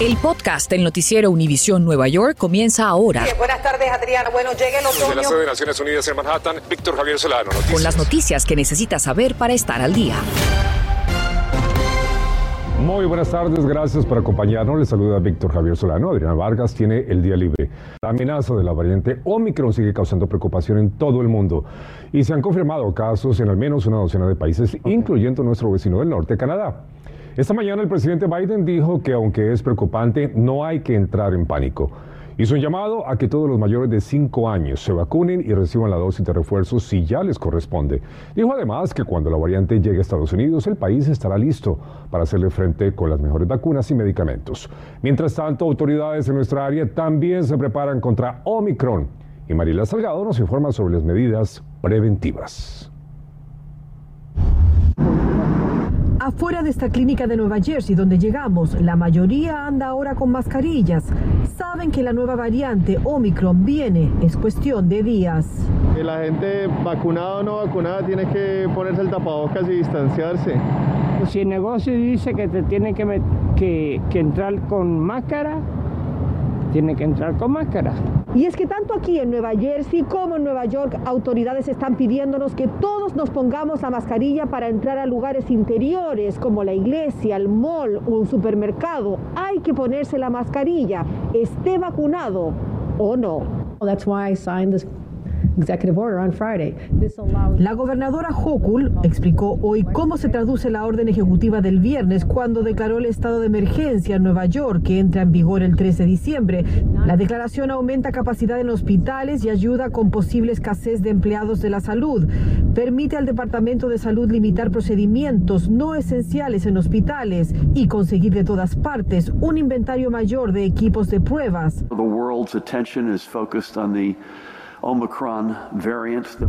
El podcast del noticiero Univisión Nueva York comienza ahora. buenas tardes, Adriana. Bueno, llega el otoño. Desde la sede de Naciones Unidas en Manhattan, Víctor Javier Solano. Noticias. Con las noticias que necesitas saber para estar al día. Muy buenas tardes, gracias por acompañarnos. Les saluda Víctor Javier Solano. Adriana Vargas tiene el día libre. La amenaza de la variante Omicron sigue causando preocupación en todo el mundo y se han confirmado casos en al menos una docena de países, incluyendo nuestro vecino del norte, Canadá. Esta mañana el presidente Biden dijo que aunque es preocupante, no hay que entrar en pánico. Hizo un llamado a que todos los mayores de 5 años se vacunen y reciban la dosis de refuerzo si ya les corresponde. Dijo además que cuando la variante llegue a Estados Unidos, el país estará listo para hacerle frente con las mejores vacunas y medicamentos. Mientras tanto, autoridades en nuestra área también se preparan contra Omicron. Y Marila Salgado nos informa sobre las medidas preventivas. Afuera de esta clínica de Nueva Jersey donde llegamos, la mayoría anda ahora con mascarillas. Saben que la nueva variante Omicron viene, es cuestión de días. La gente vacunada o no vacunada tiene que ponerse el tapabocas y distanciarse. Si el negocio dice que te tiene que, que, que entrar con máscara, tiene que entrar con máscara. Y es que tanto aquí en Nueva Jersey como en Nueva York, autoridades están pidiéndonos que todos nos pongamos la mascarilla para entrar a lugares interiores como la iglesia, el mall o un supermercado. Hay que ponerse la mascarilla, esté vacunado o no. That's why I signed this la gobernadora Hochul explicó hoy cómo se traduce la orden ejecutiva del viernes cuando declaró el estado de emergencia en Nueva York, que entra en vigor el 13 de diciembre. La declaración aumenta capacidad en hospitales y ayuda con posible escasez de empleados de la salud. Permite al Departamento de Salud limitar procedimientos no esenciales en hospitales y conseguir de todas partes un inventario mayor de equipos de pruebas.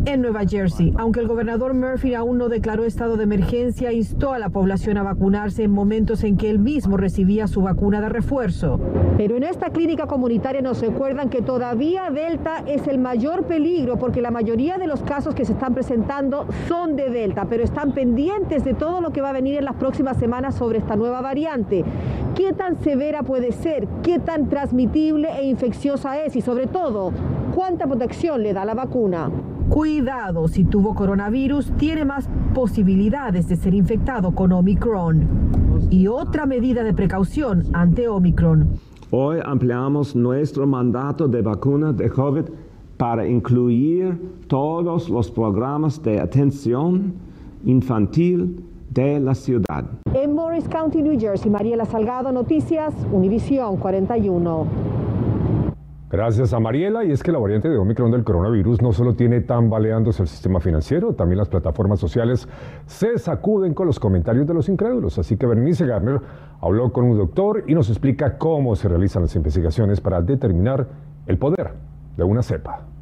En Nueva Jersey, aunque el gobernador Murphy aún no declaró estado de emergencia, instó a la población a vacunarse en momentos en que él mismo recibía su vacuna de refuerzo. Pero en esta clínica comunitaria nos recuerdan que todavía Delta es el mayor peligro porque la mayoría de los casos que se están presentando son de Delta, pero están pendientes de todo lo que va a venir en las próximas semanas sobre esta nueva variante. ¿Qué tan severa puede ser? ¿Qué tan transmitible e infecciosa es? Y sobre todo, ¿cuánta protección le da la vacuna? Cuidado, si tuvo coronavirus, tiene más posibilidades de ser infectado con Omicron. Y otra medida de precaución ante Omicron. Hoy ampliamos nuestro mandato de vacuna de COVID para incluir todos los programas de atención infantil de la ciudad. En Morris County, New Jersey, Mariela Salgado, Noticias, Univisión 41. Gracias a Mariela. Y es que la variante de Omicron del coronavirus no solo tiene tambaleándose el sistema financiero, también las plataformas sociales se sacuden con los comentarios de los incrédulos. Así que Bernice Garner habló con un doctor y nos explica cómo se realizan las investigaciones para determinar el poder de una cepa.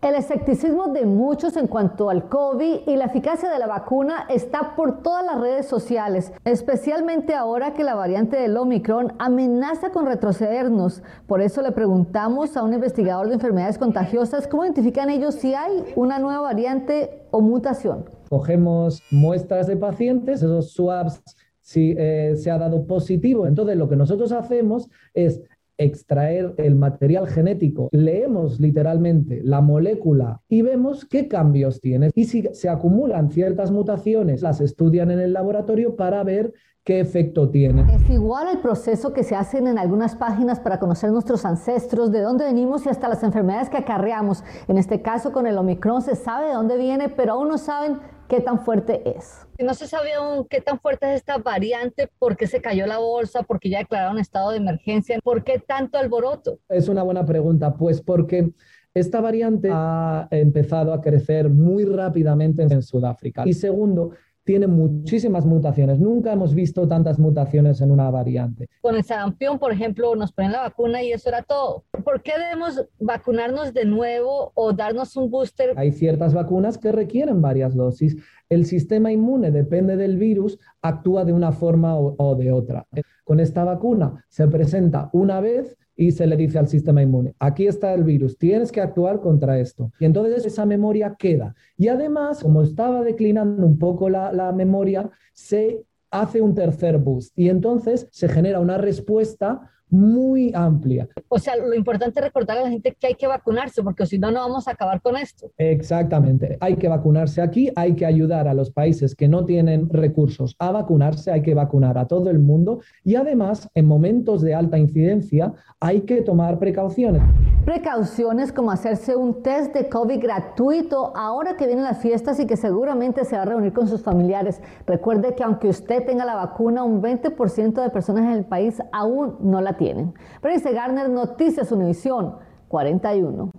El escepticismo de muchos en cuanto al COVID y la eficacia de la vacuna está por todas las redes sociales, especialmente ahora que la variante del Omicron amenaza con retrocedernos. Por eso le preguntamos a un investigador de enfermedades contagiosas cómo identifican ellos si hay una nueva variante o mutación. Cogemos muestras de pacientes, esos swabs si eh, se ha dado positivo. Entonces, lo que nosotros hacemos es extraer el material genético, leemos literalmente la molécula y vemos qué cambios tiene. Y si se acumulan ciertas mutaciones, las estudian en el laboratorio para ver qué efecto tiene. Es igual el proceso que se hacen en algunas páginas para conocer nuestros ancestros, de dónde venimos y hasta las enfermedades que acarreamos. En este caso, con el Omicron se sabe de dónde viene, pero aún no saben qué tan fuerte es. No se sabe aún qué tan fuerte es esta variante, por qué se cayó la bolsa, por qué ya declararon estado de emergencia, por qué tanto alboroto. Es una buena pregunta, pues porque esta variante ha empezado a crecer muy rápidamente en Sudáfrica. Y segundo, tiene muchísimas mutaciones. Nunca hemos visto tantas mutaciones en una variante. Con el sarampión, por ejemplo, nos ponen la vacuna y eso era todo. ¿Por qué debemos vacunarnos de nuevo o darnos un booster? Hay ciertas vacunas que requieren varias dosis. El sistema inmune, depende del virus, actúa de una forma o, o de otra. Con esta vacuna se presenta una vez y se le dice al sistema inmune, aquí está el virus, tienes que actuar contra esto. Y entonces esa memoria queda. Y además, como estaba declinando un poco la, la memoria, se hace un tercer boost y entonces se genera una respuesta muy amplia. O sea, lo importante es recordar a la gente que hay que vacunarse, porque si no, no vamos a acabar con esto. Exactamente, hay que vacunarse aquí, hay que ayudar a los países que no tienen recursos a vacunarse, hay que vacunar a todo el mundo y además en momentos de alta incidencia hay que tomar precauciones. Precauciones como hacerse un test de COVID gratuito ahora que vienen las fiestas y que seguramente se va a reunir con sus familiares. Recuerde que aunque usted tenga la vacuna, un 20% de personas en el país aún no la tienen. Pero dice Garner, Noticias Univisión 41.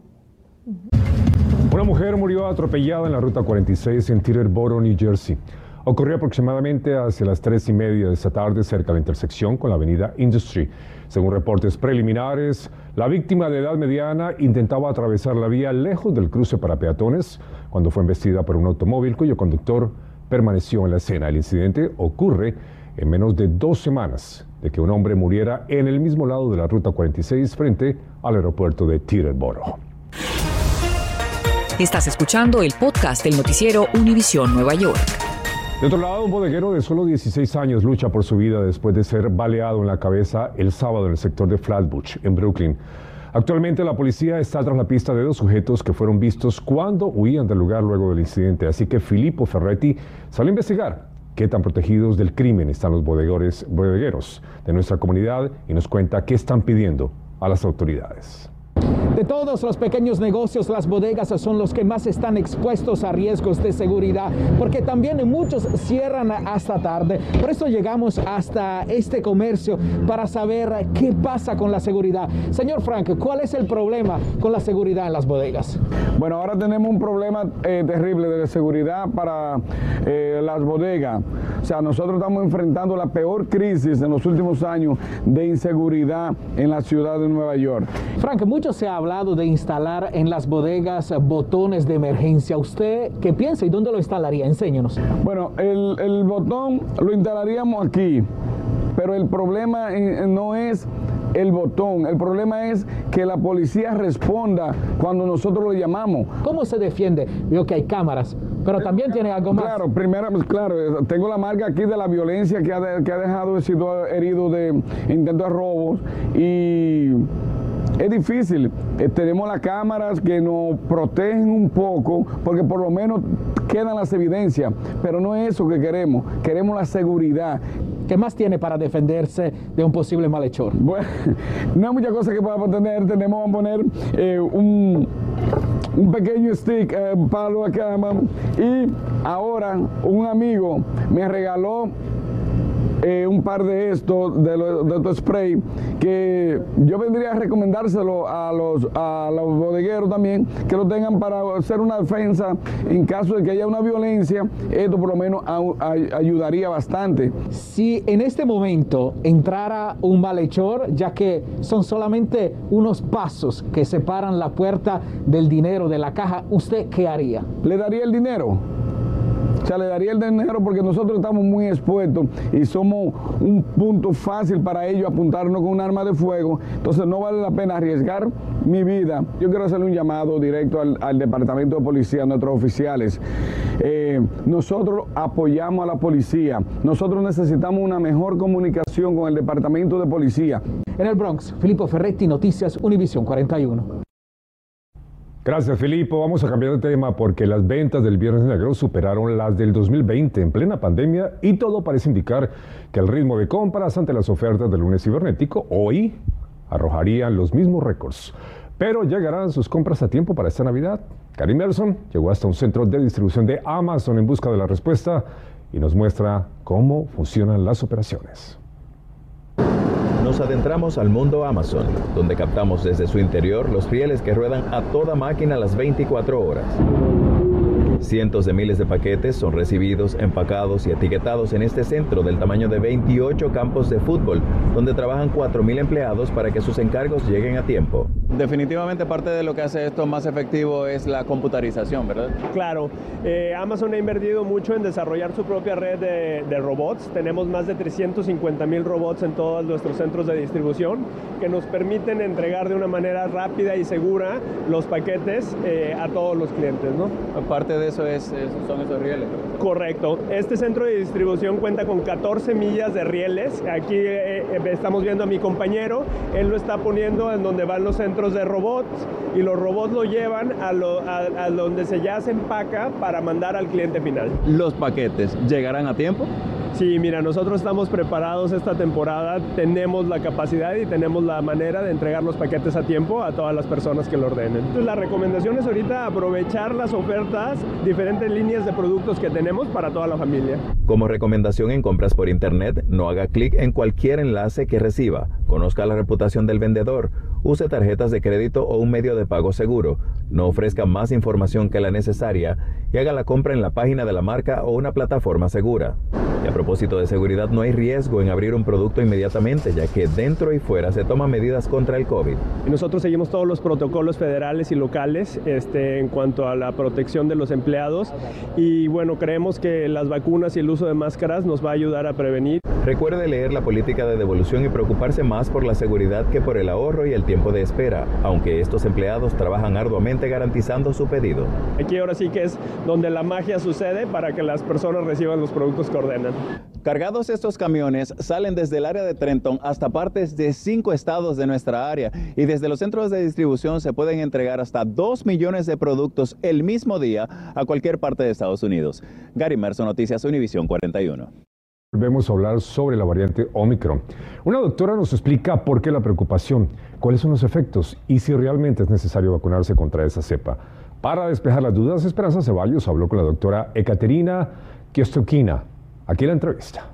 Una mujer murió atropellada en la ruta 46 en Teterboro, New Jersey. Ocurrió aproximadamente hacia las tres y media de esta tarde cerca de la intersección con la avenida Industry. Según reportes preliminares, la víctima de edad mediana intentaba atravesar la vía lejos del cruce para peatones cuando fue embestida por un automóvil cuyo conductor permaneció en la escena. El incidente ocurre en menos de dos semanas de que un hombre muriera en el mismo lado de la Ruta 46 frente al aeropuerto de Teterboro. Estás escuchando el podcast del noticiero Univisión Nueva York. De otro lado, un bodeguero de solo 16 años lucha por su vida después de ser baleado en la cabeza el sábado en el sector de Flatbush, en Brooklyn. Actualmente la policía está tras la pista de dos sujetos que fueron vistos cuando huían del lugar luego del incidente, así que Filippo Ferretti salió a investigar qué tan protegidos del crimen están los bodegueros de nuestra comunidad y nos cuenta qué están pidiendo a las autoridades. De todos los pequeños negocios, las bodegas son los que más están expuestos a riesgos de seguridad, porque también muchos cierran hasta tarde. Por eso llegamos hasta este comercio para saber qué pasa con la seguridad. Señor Frank, ¿cuál es el problema con la seguridad en las bodegas? Bueno, ahora tenemos un problema eh, terrible de seguridad para eh, las bodegas. O sea, nosotros estamos enfrentando la peor crisis en los últimos años de inseguridad en la ciudad de Nueva York. Frank, mucho se ha hablado de instalar en las bodegas botones de emergencia. ¿Usted qué piensa y dónde lo instalaría? Enséñenos. Bueno, el, el botón lo instalaríamos aquí, pero el problema eh, no es el botón. El problema es que la policía responda cuando nosotros lo llamamos. ¿Cómo se defiende? Veo que hay cámaras, pero también tiene algo más. Claro, primero, pues, claro, tengo la marca aquí de la violencia que ha, que ha dejado sido herido de intentos de robos y es difícil. Eh, tenemos las cámaras que nos protegen un poco porque por lo menos quedan las evidencias, pero no es eso que queremos. Queremos la seguridad. ¿Qué más tiene para defenderse de un posible malhechor? Bueno, no hay muchas cosas que podamos tener. Tenemos que poner eh, un, un, pequeño stick, eh, palo acá. Y ahora un amigo me regaló eh, un par de estos, de, estos spray, que yo vendría a recomendárselo a los, a los bodegueros también, que lo tengan para hacer una defensa en caso de que haya una violencia, esto por lo menos ayudaría bastante. Si en este momento entrara un malhechor, ya que son solamente unos pasos que separan la puerta del dinero de la caja, ¿usted qué haría? Le daría el dinero o sea, le daría el dinero porque nosotros estamos muy expuestos y somos un punto fácil para ellos apuntarnos con un arma de fuego. Entonces no vale la pena arriesgar mi vida. Yo quiero hacerle un llamado directo al, Departamento de Policía, a nuestros oficiales. Eh, nosotros apoyamos a la policía. Nosotros necesitamos una mejor comunicación con el Departamento de Policía. En el Bronx, Filippo Ferretti, Noticias Univisión 41. Gracias, Filipo. Vamos a cambiar de tema porque las ventas del Viernes Negro superaron las del 2020 en plena pandemia y todo parece indicar que el ritmo de compras ante las ofertas del lunes cibernético hoy arrojarían los mismos récords. Pero llegarán sus compras a tiempo para esta Navidad. Karim Nelson llegó hasta un centro de distribución de Amazon en busca de la respuesta y nos muestra cómo funcionan las operaciones nos adentramos al mundo Amazon, donde captamos desde su interior los rieles que ruedan a toda máquina las 24 horas. Cientos de miles de paquetes son recibidos, empacados y etiquetados en este centro del tamaño de 28 campos de fútbol, donde trabajan 4.000 empleados para que sus encargos lleguen a tiempo. Definitivamente parte de lo que hace esto más efectivo es la computarización, ¿verdad? Claro, eh, Amazon ha invertido mucho en desarrollar su propia red de, robots. Tenemos más de 350 mil robots en todos nuestros centros de distribución que nos permiten entregar de una manera rápida y segura los paquetes eh, a todos los clientes. ¿no? Aparte de eso es, son esos rieles. Correcto. Este centro de distribución cuenta con 14 millas de rieles. Aquí eh, eh, estamos viendo a mi compañero. Él lo está poniendo en donde van los centros de robots y los robots lo llevan a, a donde se ya se empaca para mandar al cliente final. ¿Los paquetes llegarán a tiempo? Sí, mira, nosotros estamos preparados esta temporada, tenemos la capacidad y tenemos la manera de entregar los paquetes a tiempo a todas las personas que lo ordenen. Entonces, la recomendación es ahorita aprovechar las ofertas, diferentes líneas de productos que tenemos para toda la familia. Como recomendación en compras por internet, no haga clic en cualquier enlace que reciba. Conozca la reputación del vendedor, use tarjetas de crédito o un medio de pago seguro. No ofrezca más información que la necesaria y haga la compra en la página de la marca o una plataforma segura. Y a propósito de seguridad, no hay riesgo en abrir un producto inmediatamente, ya que dentro y fuera se toman medidas contra el COVID. Nosotros seguimos todos los protocolos federales y locales este, en cuanto a la protección de los empleados y bueno, creemos que las vacunas y el uso de máscaras nos va a ayudar a prevenir. Recuerde leer la política de devolución y preocuparse más por la seguridad que por el ahorro y el tiempo de espera, aunque estos empleados trabajan arduamente garantizando su pedido. Aquí ahora sí que es donde la magia sucede para que las personas reciban los productos que ordenan. Cargados estos camiones salen desde el área de Trenton hasta partes de cinco estados de nuestra área y desde los centros de distribución se pueden entregar hasta 2 millones de productos el mismo día a cualquier parte de Estados Unidos. Gary Merson, Noticias Univisión 41. Volvemos a hablar sobre la variante Omicron. Una doctora nos explica por qué la preocupación, cuáles son los efectos y si realmente es necesario vacunarse contra esa cepa. Para despejar las dudas, Esperanza Ceballos habló con la doctora Ekaterina Kiostukina. Aquí la entrevista.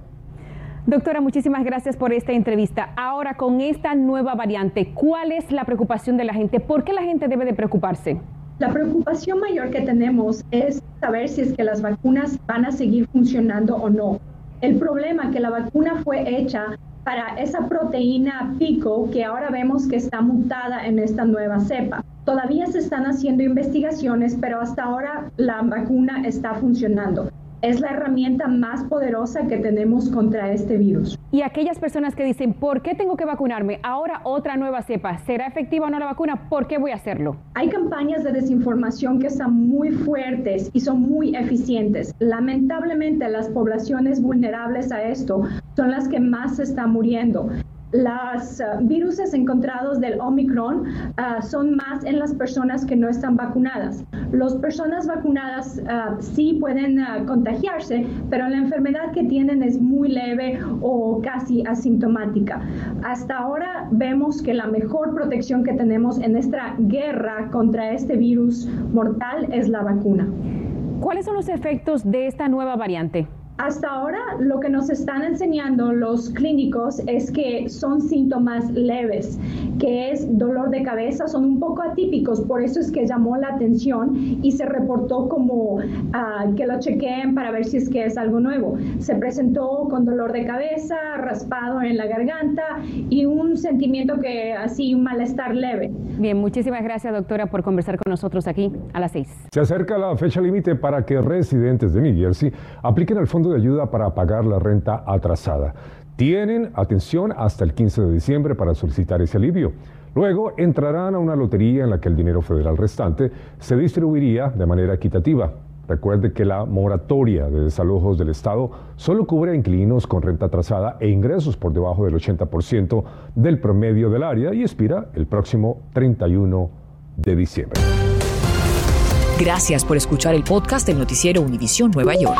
Doctora, muchísimas gracias por esta entrevista. Ahora, con esta nueva variante, ¿cuál es la preocupación de la gente? ¿Por qué la gente debe de preocuparse? La preocupación mayor que tenemos es saber si es que las vacunas van a seguir funcionando o no. El problema es que la vacuna fue hecha para esa proteína pico que ahora vemos que está mutada en esta nueva cepa. Todavía se están haciendo investigaciones, pero hasta ahora la vacuna está funcionando es la herramienta más poderosa que tenemos contra este virus. Y aquellas personas que dicen, ¿por qué tengo que vacunarme? Ahora otra nueva cepa, ¿será efectiva o no la vacuna? ¿Por qué voy a hacerlo? Hay campañas de desinformación que están muy fuertes y son muy eficientes. Lamentablemente las poblaciones vulnerables a esto son las que más se están muriendo. Los uh, virus encontrados del Omicron uh, son más en las personas que no están vacunadas. Las personas vacunadas uh, sí pueden contagiarse, pero la enfermedad que tienen es muy leve o casi asintomática. Hasta ahora vemos que la mejor protección que tenemos en nuestra guerra contra este virus mortal es la vacuna. ¿Cuáles son los efectos de esta nueva variante? Hasta ahora lo que nos están enseñando los clínicos es que son síntomas leves, que es dolor de cabeza, son un poco atípicos, por eso es que llamó la atención y se reportó como ah, que lo chequeen para ver si es que es algo nuevo. Se presentó con dolor de cabeza, raspado en la garganta y un sentimiento que así, un malestar leve. Bien, muchísimas gracias doctora por conversar con nosotros aquí a las seis. Se acerca la fecha límite para que residentes de New Jersey apliquen el de ayuda para pagar la renta atrasada. Tienen atención hasta el 15 de diciembre para solicitar ese alivio. Luego entrarán a una lotería en la que el dinero federal restante se distribuiría de manera equitativa. Recuerde que la moratoria de desalojos del Estado solo cubre a inquilinos con renta atrasada e ingresos por debajo del 80% del promedio del área y expira el próximo 31 de diciembre. Gracias por escuchar el podcast del noticiero Univisión Nueva York.